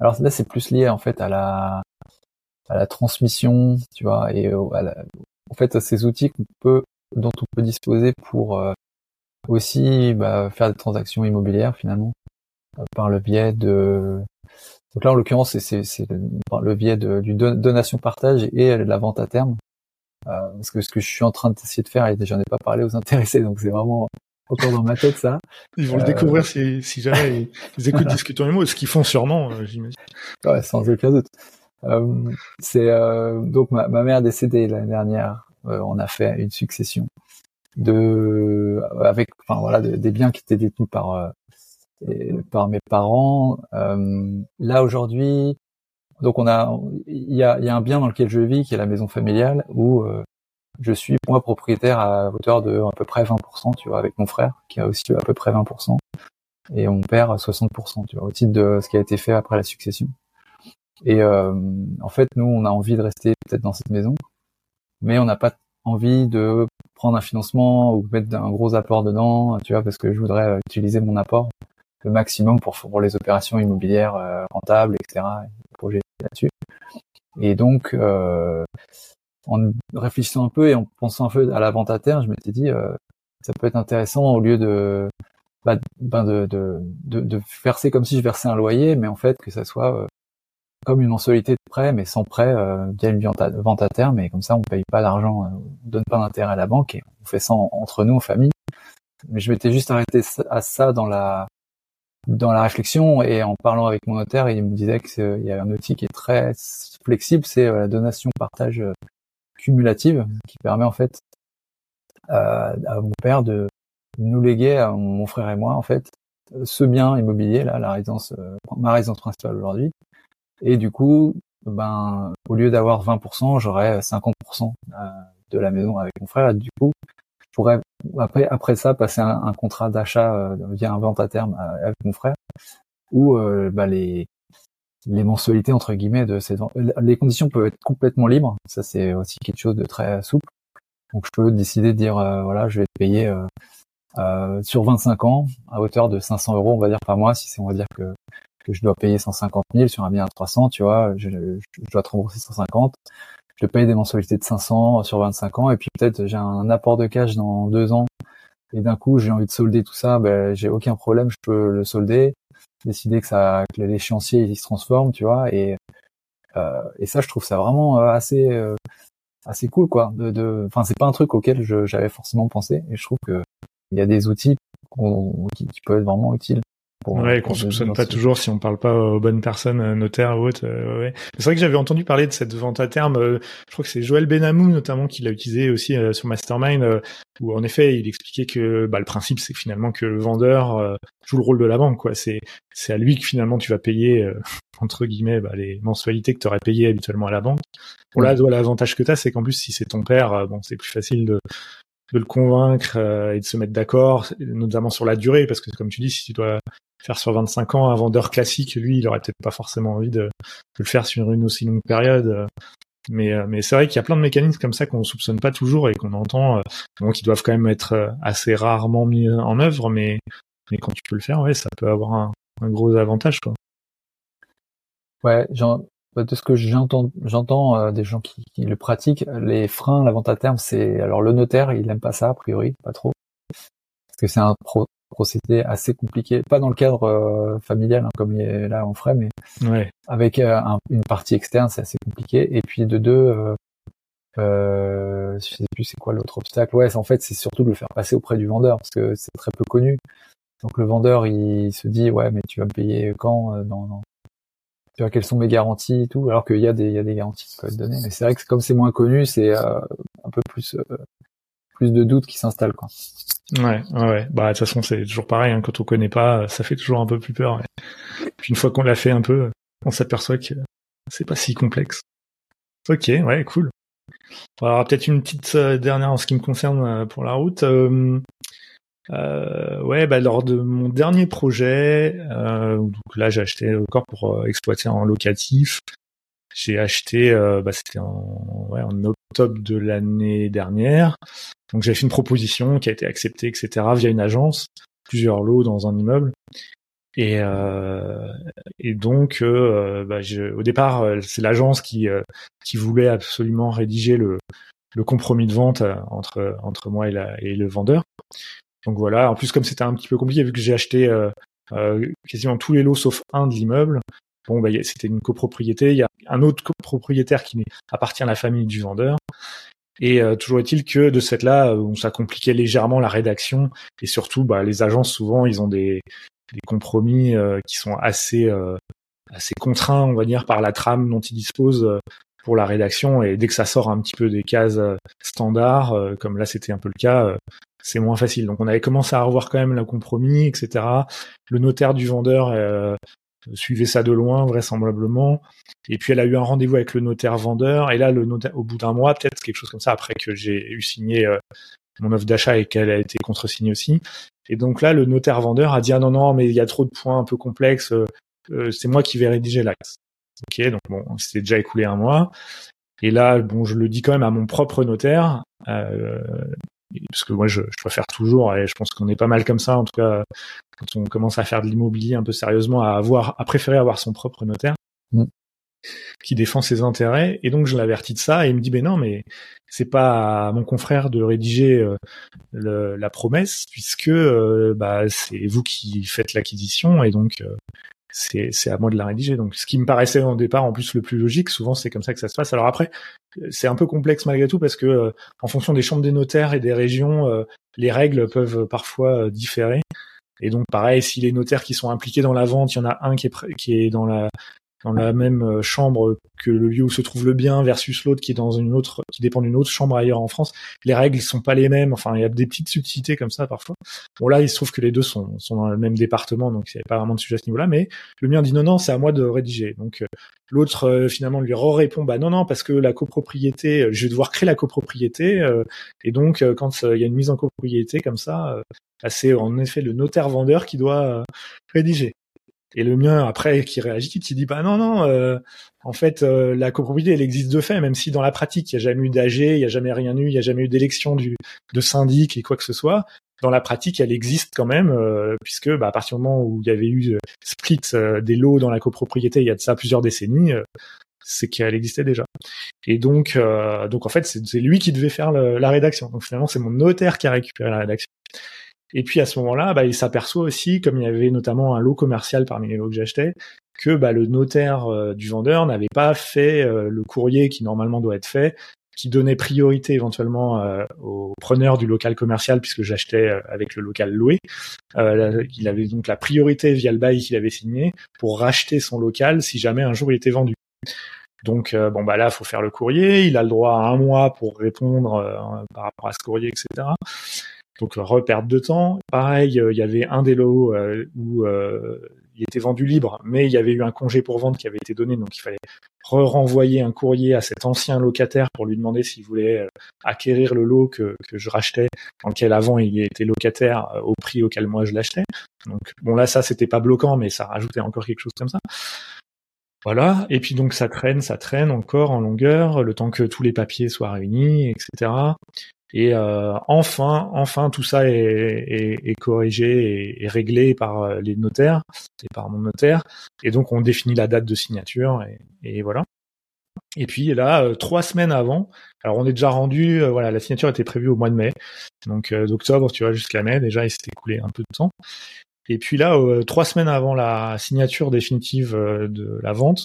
Alors là, c'est plus lié en fait à la à la transmission, tu vois, et en fait à ces outils qu'on peut dont on peut disposer pour euh, aussi bah, faire des transactions immobilières finalement par le biais de donc là en l'occurrence c'est le, le biais de, du donation partage et la vente à terme euh, parce que ce que je suis en train d'essayer de faire, et j'en ai pas parlé aux intéressés, donc c'est vraiment encore dans ma tête ça. Ils vont le découvrir si, si jamais ils, écoutent discuter les mots, ce qu'ils font sûrement, euh, j'imagine. Ouais, sans aucun doute. Euh, c'est euh, donc ma, ma, mère décédée l'année dernière. on a fait une succession de avec enfin voilà des biens qui étaient détenus par par mes parents. là aujourd'hui, donc on a, il y a, y a, un bien dans lequel je vis qui est la maison familiale où euh, je suis moi propriétaire à hauteur de à peu près 20%, tu vois, avec mon frère qui a aussi à peu près 20%, et on perd 60%, tu vois, au titre de ce qui a été fait après la succession. Et euh, en fait, nous, on a envie de rester peut-être dans cette maison, mais on n'a pas envie de prendre un financement ou mettre un gros apport dedans, tu vois, parce que je voudrais utiliser mon apport le maximum pour, pour les opérations immobilières euh, rentables, etc. Et donc, euh, en réfléchissant un peu et en pensant un peu à la vente à terme, je m'étais dit, euh, ça peut être intéressant au lieu de, bah, ben de, de, de, de, verser comme si je versais un loyer, mais en fait que ça soit euh, comme une mensualité de prêt, mais sans prêt euh, via une vente à, terme, et comme ça on paye pas d'argent, on donne pas d'intérêt à la banque et on fait ça entre nous en famille. Mais je m'étais juste arrêté à ça dans la dans la réflexion et en parlant avec mon notaire, il me disait qu'il y a un outil qui est très flexible, c'est euh, la donation partage euh, cumulative qui permet en fait à, mon père de nous léguer à mon frère et moi en fait ce bien immobilier là, la résidence, euh, ma résidence principale aujourd'hui. Et du coup, ben au lieu d'avoir 20%, j'aurais 50% de la maison avec mon frère. Du coup, après après ça passer un, un contrat d'achat euh, via un vente à terme euh, avec mon frère où euh, bah, les les mensualités entre guillemets de ces les conditions peuvent être complètement libres. Ça c'est aussi quelque chose de très souple. Donc je peux décider de dire voilà je vais te payer sur 25 ans à hauteur de 500 euros on va dire par mois si c'est on va dire que que je dois payer 150 000 sur un bien à 300 tu vois je, je dois te rembourser 150 je paye des mensualités de 500 sur 25 ans et puis peut-être j'ai un apport de cash dans deux ans et d'un coup j'ai envie de solder tout ça, ben j'ai aucun problème, je peux le solder, décider que ça que l'échéancier il se transforme, tu vois et euh, et ça je trouve ça vraiment euh, assez euh, assez cool quoi. De, enfin c'est pas un truc auquel j'avais forcément pensé et je trouve que il y a des outils qui, qui peuvent être vraiment utiles. Pour, ouais, qu'on soupçonne pas toujours si on parle pas aux bonnes personnes, euh, notaires ou autres. Euh, ouais. C'est vrai que j'avais entendu parler de cette vente à terme. Euh, je crois que c'est Joël Benamou notamment qui l'a utilisé aussi sur Mastermind, où en effet il expliquait que bah, le principe c'est finalement que le vendeur joue le rôle de la banque. quoi. C'est c'est à lui que finalement tu vas payer entre guillemets bah, les mensualités que tu aurais payées habituellement à la banque. Bon là, l'avantage que tu as, c'est qu'en plus si c'est ton père, bon c'est plus facile de de le convaincre et de se mettre d'accord, notamment sur la durée, parce que comme tu dis, si tu dois faire sur 25 ans un vendeur classique, lui, il aurait peut-être pas forcément envie de, le faire sur une aussi longue période. Mais, euh, mais c'est vrai qu'il y a plein de mécanismes comme ça qu'on soupçonne pas toujours et qu'on entend, euh, qui doivent quand même être euh, assez rarement mis en œuvre, mais, quand tu peux le faire, ouais, ça peut avoir un, gros avantage, quoi. Ouais, genre, bah, de ce que j'entends, j'entends des gens qui, le pratiquent, les freins, la vente à terme, c'est alors le notaire, il aime pas ça a priori, pas trop, parce que c'est un pro, procédé assez compliqué, pas dans le cadre euh, familial hein, comme il est là on ferait, mais avec euh, une partie externe, c'est assez compliqué. Et puis de deux, euh, euh, je sais plus c'est quoi l'autre obstacle. Ouais, en fait, c'est surtout de le faire passer auprès du vendeur parce que c'est très peu connu. Donc le vendeur, il se dit ouais, mais tu vas me payer quand non. Tu vois quelles sont mes garanties et tout, alors qu'il y a des il y a des garanties qui peuvent être données. Mais c'est vrai que comme c'est moins connu, c'est un peu plus plus de doutes qui s'installent quoi. Ouais, ouais, Bah de toute façon c'est toujours pareil. Hein. quand on connaît pas, ça fait toujours un peu plus peur. Puis une fois qu'on l'a fait un peu, on s'aperçoit que c'est pas si complexe. Ok, ouais, cool. Alors peut-être une petite euh, dernière en ce qui me concerne euh, pour la route. Euh, ouais, bah lors de mon dernier projet, donc là j'ai acheté corps pour exploiter en locatif. J'ai acheté, bah, c'était en, ouais, en octobre de l'année dernière. Donc j'ai fait une proposition qui a été acceptée, etc. via une agence, plusieurs lots dans un immeuble. Et, euh, et donc, euh, bah, je, au départ, euh, c'est l'agence qui, euh, qui voulait absolument rédiger le, le compromis de vente euh, entre, entre moi et, la, et le vendeur. Donc voilà. En plus, comme c'était un petit peu compliqué, vu que j'ai acheté quasiment tous les lots sauf un de l'immeuble, bon, bah, c'était une copropriété. Il y a un autre copropriétaire qui appartient à la famille du vendeur. Et euh, toujours est-il que de cette là, euh, ça compliquait légèrement la rédaction et surtout, bah, les agences souvent, ils ont des, compromis euh, qui sont assez assez contraints, on va dire, par la trame dont ils disposent pour la rédaction. Et dès que ça sort un petit peu des cases standards, comme là c'était un peu le cas, c'est moins facile. Donc on avait commencé à revoir quand même le compromis, etc. Le notaire du vendeur suivait ça de loin vraisemblablement. Et puis elle a eu un rendez-vous avec le notaire vendeur. Et là, le notaire, au bout d'un mois, peut-être quelque chose comme ça, après que j'ai eu signé euh, mon offre d'achat et qu'elle a été contresignée aussi. Et donc là, le notaire vendeur a dit ah non non, mais il y a trop de points un peu complexes. Euh, euh, c'est moi qui vais rédiger l'acte. Ok, donc bon, c'était déjà écoulé un mois. Et là, bon, je le dis quand même à mon propre notaire. Euh, parce que moi je, je, préfère toujours et je pense qu'on est pas mal comme ça en tout cas quand on commence à faire de l'immobilier un peu sérieusement à avoir à préférer avoir son propre notaire mm. qui défend ses intérêts et donc je l'avertis de ça et il me dit ben non mais c'est pas à mon confrère de rédiger euh, le, la promesse puisque euh, bah c'est vous qui faites l'acquisition et donc euh, c'est à moi de la rédiger. Donc, ce qui me paraissait au départ en plus le plus logique, souvent c'est comme ça que ça se passe. Alors après, c'est un peu complexe malgré tout parce que euh, en fonction des chambres des notaires et des régions, euh, les règles peuvent parfois euh, différer. Et donc, pareil, si les notaires qui sont impliqués dans la vente, il y en a un qui est qui est dans la dans la même euh, chambre que le lieu où se trouve le bien versus l'autre qui est dans une autre qui dépend d'une autre chambre ailleurs en France. Les règles sont pas les mêmes. Enfin, il y a des petites subtilités comme ça parfois. Bon là, il se trouve que les deux sont, sont dans le même département, donc il n'y a pas vraiment de sujet à ce niveau-là. Mais le mien dit non, non, c'est à moi de rédiger. Donc euh, l'autre euh, finalement lui répond bah non, non, parce que la copropriété, je vais devoir créer la copropriété. et donc quand il y a une mise en copropriété comme ça, bah, c'est en effet le notaire vendeur qui doit rédiger. Et le mien, après, qui réagit, il dit bah non, non, euh, en fait, euh, la copropriété, elle existe de fait, même si dans la pratique, il n'y a jamais eu d'AG, il n'y a jamais rien eu, il n'y a jamais eu d'élection du de syndic et quoi que ce soit. Dans la pratique, elle existe quand même, euh, puisque bah, à partir du moment où il y avait eu split des lots dans la copropriété, il y a de ça plusieurs décennies, c'est qu'elle existait déjà. Et donc, donc en fait, c'est lui qui devait faire la rédaction. Donc finalement, c'est mon notaire qui a récupéré la rédaction. Et puis à ce moment-là, bah, il s'aperçoit aussi, comme il y avait notamment un lot commercial parmi les lots que j'achetais, que bah, le notaire euh, du vendeur n'avait pas fait euh, le courrier qui normalement doit être fait, qui donnait priorité éventuellement euh, aux preneurs du local commercial puisque j'achetais euh, avec le local loué. Euh, il avait donc la priorité via le bail qu'il avait signé pour racheter son local si jamais un jour il était vendu. Donc bon bah là, faut faire le courrier. Il a le droit à un mois pour répondre par rapport à ce courrier, etc. Donc reperte de temps. Pareil, il y avait un des lots où il était vendu libre, mais il y avait eu un congé pour vente qui avait été donné, donc il fallait renvoyer un courrier à cet ancien locataire pour lui demander s'il voulait euh, acquérir le lot que, que je rachetais, dans lequel avant il était locataire euh, au prix auquel moi je l'achetais. Donc bon là ça c'était pas bloquant, mais ça rajoutait encore quelque chose comme ça. Voilà, et puis donc ça traîne, ça traîne encore en longueur, le temps que tous les papiers soient réunis, etc. Et euh, enfin, enfin, tout ça est, est, est corrigé et, réglé par euh, les notaires et par mon notaire. Et donc, on définit la date de signature et, et voilà. Et puis là, euh, trois semaines avant, alors on est déjà rendu, voilà, la signature était prévue au mois de mai, donc d'octobre, tu vois, jusqu'à mai. Déjà, il s'était écoulé un peu de temps. Et puis là, trois semaines avant la signature définitive de la vente,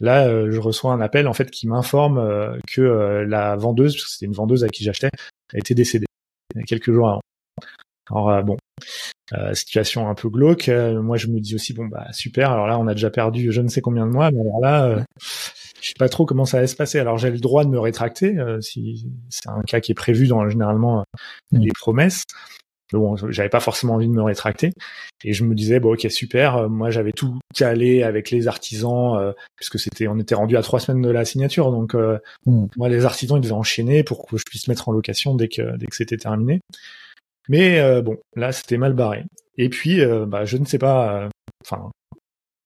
Là, je reçois un appel en fait qui m'informe que la vendeuse, parce que c'était une vendeuse à qui j'achetais, été décédé quelques jours avant. Alors euh, bon, euh, situation un peu glauque. Euh, moi, je me dis aussi bon bah super. Alors là, on a déjà perdu je ne sais combien de mois, mais alors là, je sais pas trop comment ça va se passer. Alors j'ai le droit de me rétracter si c'est un cas qui est prévu dans généralement les promesses bon, j'avais pas forcément envie de me rétracter. Et je me disais, bon, ok, super. Euh, moi, j'avais tout calé avec les artisans, euh, puisque c'était, on était rendu à trois semaines de la signature. Donc, euh, hmm. moi, les artisans, ils devaient enchaîner pour que je puisse mettre en location dès que, dès que c'était terminé. Mais bon, là, c'était mal barré. Et puis, bah, je ne sais pas. Enfin,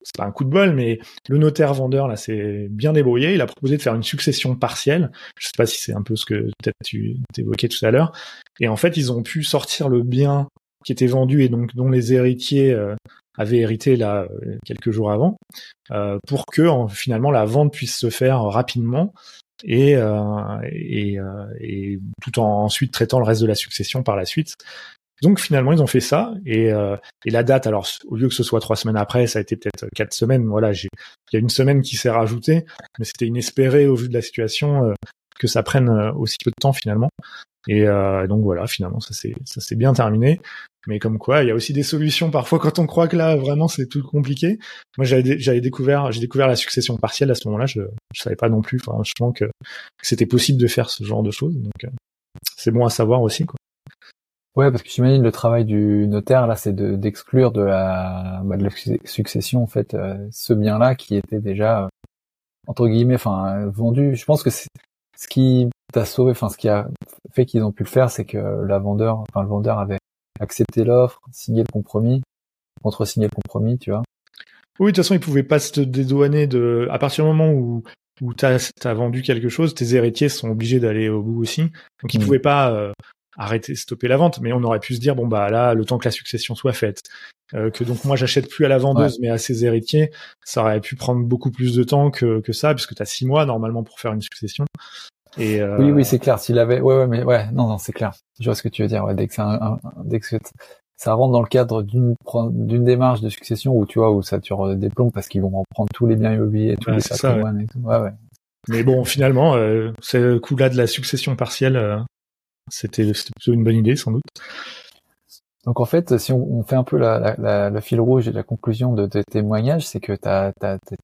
c'est pas un coup de bol, mais le notaire vendeur là s'est bien débrouillé. Il a proposé de faire une succession partielle. Je sais pas si c'est un peu ce que peut-être tu évoquais tout à l'heure. Et en fait, ils ont pu sortir le bien qui était vendu et donc dont les héritiers euh, avaient hérité là euh, quelques jours avant, euh, pour que finalement la vente puisse se faire rapidement et, et, et, tout en ensuite traitant le reste de la succession par la suite. Donc finalement ils ont fait ça. Et, euh, la date alors au lieu que ce soit trois semaines après ça a été peut-être quatre semaines. Voilà il y a une semaine qui s'est rajoutée mais c'était inespéré au vu de la situation euh, que ça prenne euh, aussi peu de temps finalement. Et donc voilà finalement ça s'est ça s'est bien terminé. Mais comme quoi il y a aussi des solutions parfois quand on croit que là vraiment c'est tout compliqué. Moi j'avais j'avais découvert j'ai découvert la succession partielle à ce moment-là. Je je savais pas non plus franchement que, que c'était possible de faire ce genre de choses. Donc c'est bon à savoir aussi quoi Ouais, parce que j'imagine le travail du notaire là, c'est de d'exclure de la, bah, de la succession en fait euh, ce bien-là qui était déjà euh, entre guillemets, enfin vendu. Je pense que c'est ce qui t'a sauvé, enfin ce qui a fait qu'ils ont pu le faire, c'est que la vendeur, enfin le vendeur avait accepté l'offre, signé le compromis, contre-signé le compromis, tu vois. Oui, de toute façon, il pouvait pas se dédouaner de. À partir du moment où où t'as as vendu quelque chose, tes héritiers sont obligés d'aller au bout aussi. Donc ils mmh. pouvaient pas euh, arrêter, stopper la vente, mais on aurait pu se dire bon bah là, le temps que la succession soit faite, euh, que donc moi j'achète plus à la vendeuse mais à ses héritiers, ça aurait pu prendre beaucoup plus de temps que, que ça, puisque tu as six mois normalement pour faire une succession. Et euh... Oui, oui, c'est clair. S'il avait, ouais, ouais, mais ouais, non, non, c'est clair. Je vois ce que tu veux dire. Ouais, dès que un, dès que ça rentre dans le cadre d'une d'une démarche de succession où tu vois où ça tire des plombs parce qu'ils vont reprendre tous les biens immobiliers, tous les patrimoines et tout. Ouais, ouais. Mais bon, finalement, euh, ce coup-là de la succession partielle, euh, c'était plutôt une bonne idée, sans doute. Donc en fait, si on, fait un peu la, la, la, fil rouge et la conclusion de tes témoignages, c'est que tu as,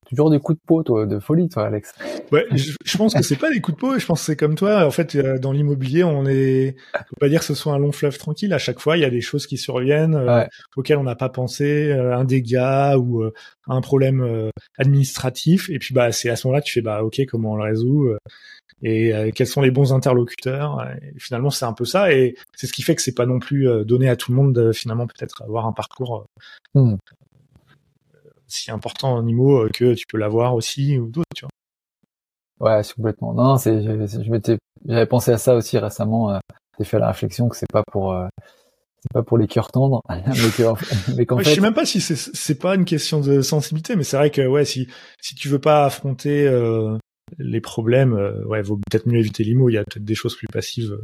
toujours des coups de peau toi, de folie, toi, Alex. Ouais, je, pense que c'est pas des coups de peau. Je pense que c'est comme toi. En fait, euh, dans l'immobilier, on est, faut pas dire que ce soit un long fleuve tranquille. À chaque fois, il y a des choses qui surviennent euh, auxquelles on n'a pas pensé, euh, un dégât ou un problème administratif. Et puis bah, c'est à ce moment-là que tu fais bah ok, comment on le résout et euh, quels sont les bons interlocuteurs. finalement, c'est un peu ça, et c'est ce qui fait que c'est pas non plus euh, donné à tout le monde de finalement peut-être avoir un parcours euh, hmm. si important en IMO que tu peux l'avoir aussi ou d'autres. Tu vois. Ouais, c'est complètement. Non, c'est, je, m'étais, j'avais pensé à ça aussi récemment. j'ai fait la réflexion que c'est pas pour c'est pas pour les cœurs tendres, mais mais qu'en fait... Je sais même pas si c'est c'est pas une question de sensibilité, mais c'est vrai que ouais, si si tu veux pas affronter euh, les problèmes, euh, ouais, vaut peut-être mieux éviter l'IMO. Il y a peut-être des choses plus passives euh,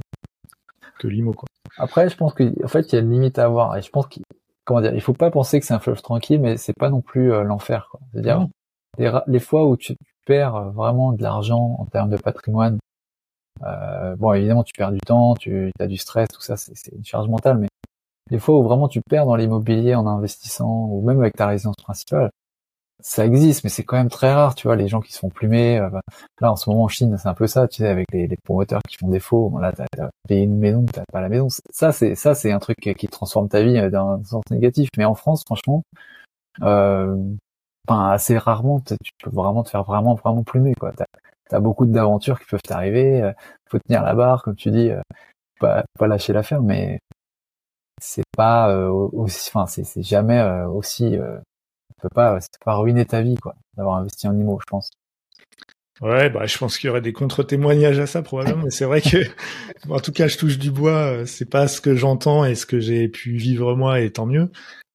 que l'IMO, quoi. Après, je pense qu'en fait, il y a une limite à avoir. Et je pense qu'il, comment dire, il faut pas penser que c'est un fleuve tranquille, mais c'est pas non plus euh, l'enfer, quoi. C'est-à-dire, les, les, fois où tu, perds vraiment de l'argent en termes de patrimoine, Euh, bon, évidemment, tu perds du temps, tu as du stress, tout ça, c'est une charge mentale, mais des fois où vraiment tu perds dans l'immobilier en investissant, ou même avec ta résidence principale, ça existe, mais c'est quand même très rare, tu vois, les gens qui se font plumer. Euh, bah, là, en ce moment, en Chine, c'est un peu ça, tu sais, avec les, promoteurs qui font. Bon, là, t'as payé une maison, t'as pas la maison. Ça, c'est ça, c'est un truc qui transforme ta vie euh, dans un sens négatif. Mais en France, franchement, euh, assez rarement, tu peux vraiment te faire vraiment, vraiment plumer, quoi. T'as as beaucoup d'aventures qui peuvent t'arriver. Euh, faut tenir la barre, comme tu dis, pas, pas lâcher l'affaire, mais c'est pas aussi, enfin, c'est jamais aussi peut pas, c'est pas ruiner ta vie, quoi, d'avoir investi en IMO, je pense. Ouais, bah, je pense qu'il y aurait des contre-témoignages à ça probablement, mais c'est vrai que, en tout cas, je touche du bois. Euh, c'est pas ce que j'entends et ce que j'ai pu vivre moi, et tant mieux.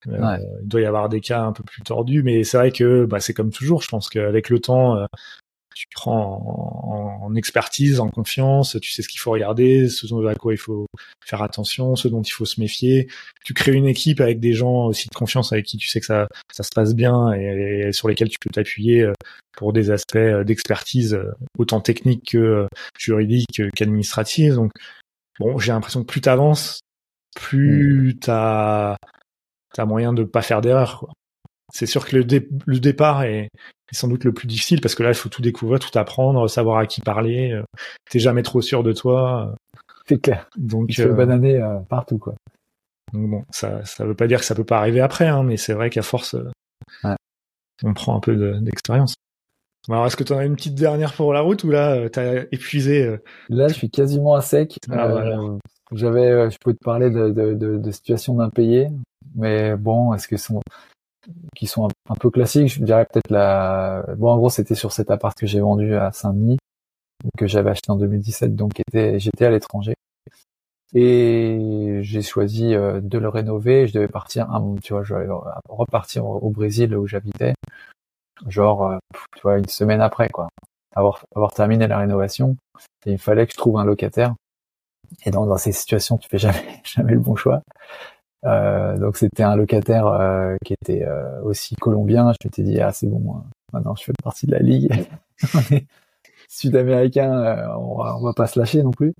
Euh, il doit y avoir des cas un peu plus tordus, mais c'est vrai que bah, c'est comme toujours. Je pense qu'avec le temps, euh, tu prends en, expertise, en confiance, tu sais ce qu'il faut regarder, ce à quoi il faut faire attention, ce dont il faut se méfier. Tu crées une équipe avec des gens aussi de confiance avec qui tu sais que ça, ça se passe bien et, sur lesquels tu peux t'appuyer euh, pour des aspects euh, d'expertise euh, autant techniques que juridiques qu'administratives. Donc bon, j'ai l'impression que plus t'avances, plus mmh. t'as as moyen de pas faire d'erreur. C'est sûr que le, le départ est, sans doute le plus difficile parce que là, il faut tout découvrir, tout apprendre, savoir à qui parler. Euh, t'es jamais trop sûr de toi. C'est clair. Donc, tu euh, bananer euh, partout, quoi. Donc bon, ça, ça veut pas dire que ça peut pas arriver après, hein, mais c'est vrai qu'à force, on prend un peu d'expérience. Alors, est-ce que tu en as une petite dernière pour la route ou là, t'as épuisé Là, je suis quasiment à sec. Ah, J'avais, je peux te parler de, de, de, de situation d'impayé, mais bon, est-ce que sont qui sont un, peu classiques. Je dirais peut-être la. Bon, en gros, c'était sur cet appart que j'ai vendu à Saint-Denis, que j'avais acheté en 2017, donc j'étais à l'étranger. Et j'ai choisi euh, de le rénover. Je devais partir, tu vois, je vais repartir au Brésil où j'habitais, genre, euh, tu vois, une semaine après, quoi. Avoir, avoir terminé la rénovation. Et il fallait que je trouve un locataire. Et dans, dans ces situations, tu fais jamais, jamais le bon choix. Euh, donc c'était un locataire euh, qui était euh, aussi colombien. Je m'étais dit ah c'est bon, moi, maintenant je fais partie de la ligue. Sud-américain, on on va pas se lâcher non plus.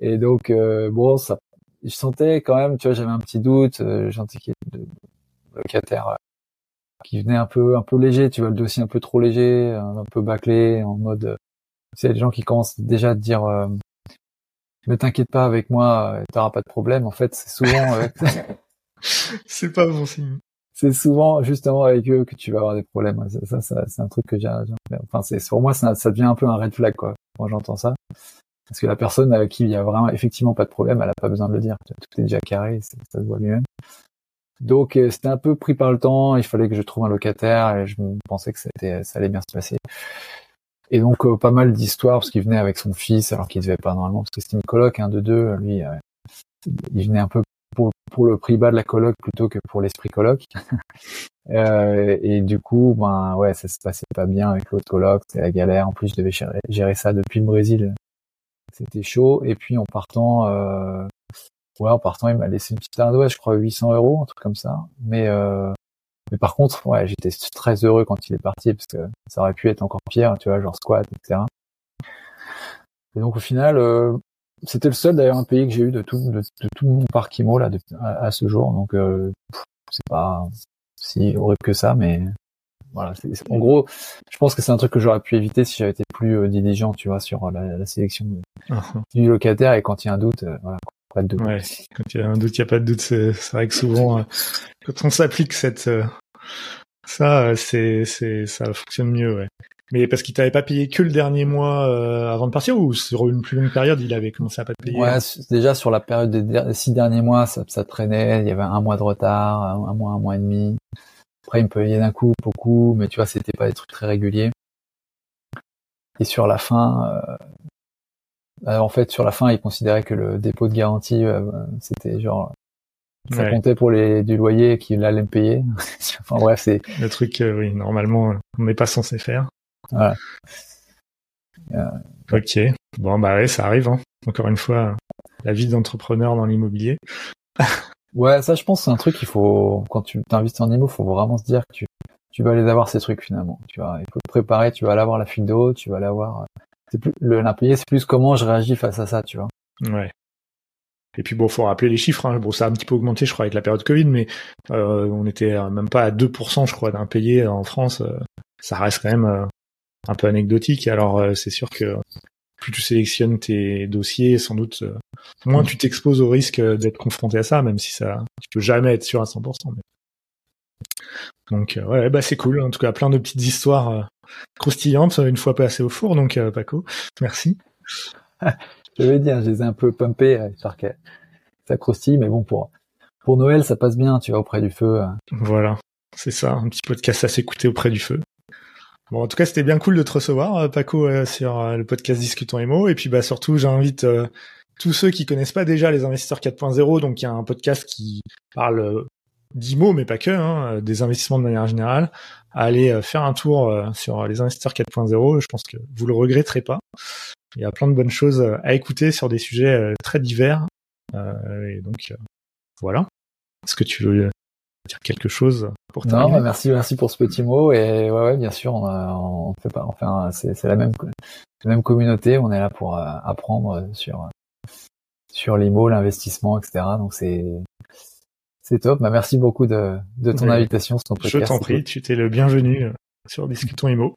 Et donc bon, ça, je sentais quand même, tu vois, j'avais un petit doute. Euh, sentais qu'il y avait locataire qui venait un peu un peu léger, tu vois, le dossier un peu trop léger, un peu bâclé, en mode, sais, les gens qui commencent déjà à te dire ne t'inquiète pas avec moi, euh, t'auras pas de problème. En fait, c'est souvent. Euh, c'est pas bon signe. C'est souvent justement avec eux que tu vas avoir des problèmes. Ça, ça, c'est un truc que j'ai. Enfin, c'est pour moi, ça, ça devient un peu un red flag quoi. Quand j'entends ça, parce que la personne avec qui il y a vraiment effectivement pas de problème, elle a pas besoin de le dire. Tout est déjà carré, ça se voit lui-même. Donc euh, c'était un peu pris par le temps. Il fallait que je trouve un locataire et je pensais que c'était, ça allait bien se passer. Et donc euh, pas mal d'histoires parce qu'il venait avec son fils alors qu'il devait pas normalement parce que c'était une coloc un de deux. Lui, euh, il venait un peu pour, pour, le prix bas de la coloc plutôt que pour l'esprit coloc. euh, et du coup, ben ouais, ça se passait pas bien avec l'autre coloc, c'était la galère. En plus, je devais gérer, gérer, ça depuis le Brésil. C'était chaud. Et puis en partant, euh, ouais, en partant, il m'a laissé une petite ardoise, je crois 800 euros, un truc comme ça. Mais euh, mais par contre, ouais, j'étais très heureux quand il est parti parce que ça aurait pu être encore pire, tu vois, genre squat, etc. Et donc au final, euh, c'était le seul d'ailleurs un pays que j'ai eu de tout, de, tout mon parc IMO là à, ce jour. Donc euh, c'est pas si horrible que ça, mais voilà. En gros, je pense que c'est un truc que j'aurais pu éviter si j'avais été plus euh, diligent, tu vois, sur la, la sélection uh-huh. du locataire. Et quand il y a un doute, voilà, pas de doute. Ouais, quand il y a un doute, il n'y a pas de doute. C'est vrai que souvent, quand on s'applique cette ça, euh, c'est, c'est, ça fonctionne mieux, ouais. Mais parce qu'il t'avait pas payé que le dernier mois euh, avant de partir ou sur une plus longue période, il avait commencé à pas te payer Ouais, déjà sur la période des six derniers mois, ça, ça traînait. Il y avait un mois de retard, un, mois, un mois et demi. Après, il me payait d'un coup, beaucoup, mais tu vois, c'était pas des trucs très réguliers. Et sur la fin, euh, en fait, sur la fin, il considérait que le dépôt de garantie, c'était genre ça comptait pour les du loyer qu'il allait me payer. enfin bref, c'est le truc. Euh, oui, normalement, on n'est pas censé faire. Voilà. Euh... Ok. Bon bah ouais, ça arrive. Hein. Encore une fois, la vie d'entrepreneur dans l'immobilier. ouais, ça, je pense, c'est un truc qu'il faut quand tu t'investis en immo, faut vraiment se dire que tu tu vas aller avoir ces trucs finalement. Tu vois, il faut te préparer. Tu vas aller avoir la fuite d'eau, tu vas aller avoir c'est plus l'impayé, c'est plus comment je réagis face à ça, tu vois. Ouais. Et puis bon, faut rappeler les chiffres. Hein. Bon, ça a un petit peu augmenté, je crois, avec la période Covid, mais euh, on était même pas à 2%, je crois, d'impayés en France. ça reste quand même un peu anecdotique. Alors, c'est sûr que plus tu sélectionnes tes dossiers, sans doute, moins tu t'exposes au risque d'être confronté à ça, même si ça, tu peux jamais être sûr à 100%. Mais... Donc euh, ouais, bah c'est cool. En tout cas, plein de petites histoires euh, croustillantes une fois passé au four. Donc euh, Paco, merci. je vais dire, je les ai un peu pumpés, histoire que ça croustille, mais bon pour pour Noël, ça passe bien, tu vois, auprès du feu. Voilà, c'est ça, un petit podcast à s'écouter auprès du feu. Bon, en tout cas, c'était bien cool de te recevoir, Paco, sur le podcast Discutons Emo. Et puis, bah, surtout, j'invite tous ceux qui connaissent pas déjà les investisseurs 4.0. Donc, il y a un podcast qui parle d'IMO, mais pas que, hein, des investissements de manière générale, à aller euh, faire un tour euh, sur les investisseurs 4.0. Je pense que vous le regretterez pas. Il y a plein de bonnes choses euh, à écouter sur des sujets très divers. et donc voilà. Est-ce que tu veux dire quelque chose pour Non, bah, merci, merci pour ce petit mot. Et ouais, ouais bien sûr, on, on fait pas, enfin, c'est la même, la même communauté. On est là pour apprendre sur sur l'IMO, l'investissement, etc. Donc c'est c'est top. Bah, merci beaucoup de, de ton invitation sur ton podcast. Je t'en prie, tu étais le bienvenu euh, sur Discutons Imo.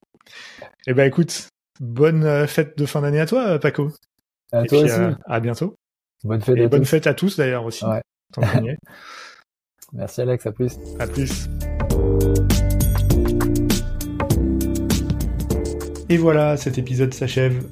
Eh ben écoute, bonne euh, fête de fin d'année à toi, Paco. À toi aussi. à bientôt. Bonne fête Et bonne fête à tous d'ailleurs aussi. Ouais. merci Alex, à plus. À plus. Et voilà, cet épisode s'achève.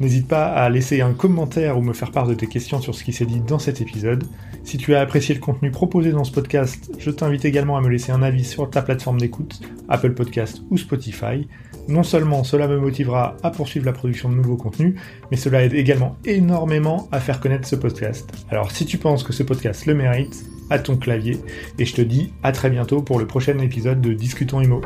N'hésite pas à laisser un commentaire ou me faire part de tes questions sur ce qui s'est dit dans cet épisode. Si tu as apprécié le contenu proposé dans ce podcast, je t'invite également à me laisser un avis sur ta plateforme d'écoute, Apple Podcast ou Spotify. Non seulement cela me motivera à poursuivre la production de nouveaux contenus, mais cela aide également énormément à faire connaître ce podcast. Alors si tu penses que ce podcast le mérite, à ton clavier, et je te dis à très bientôt pour le prochain épisode de Discutons Imo.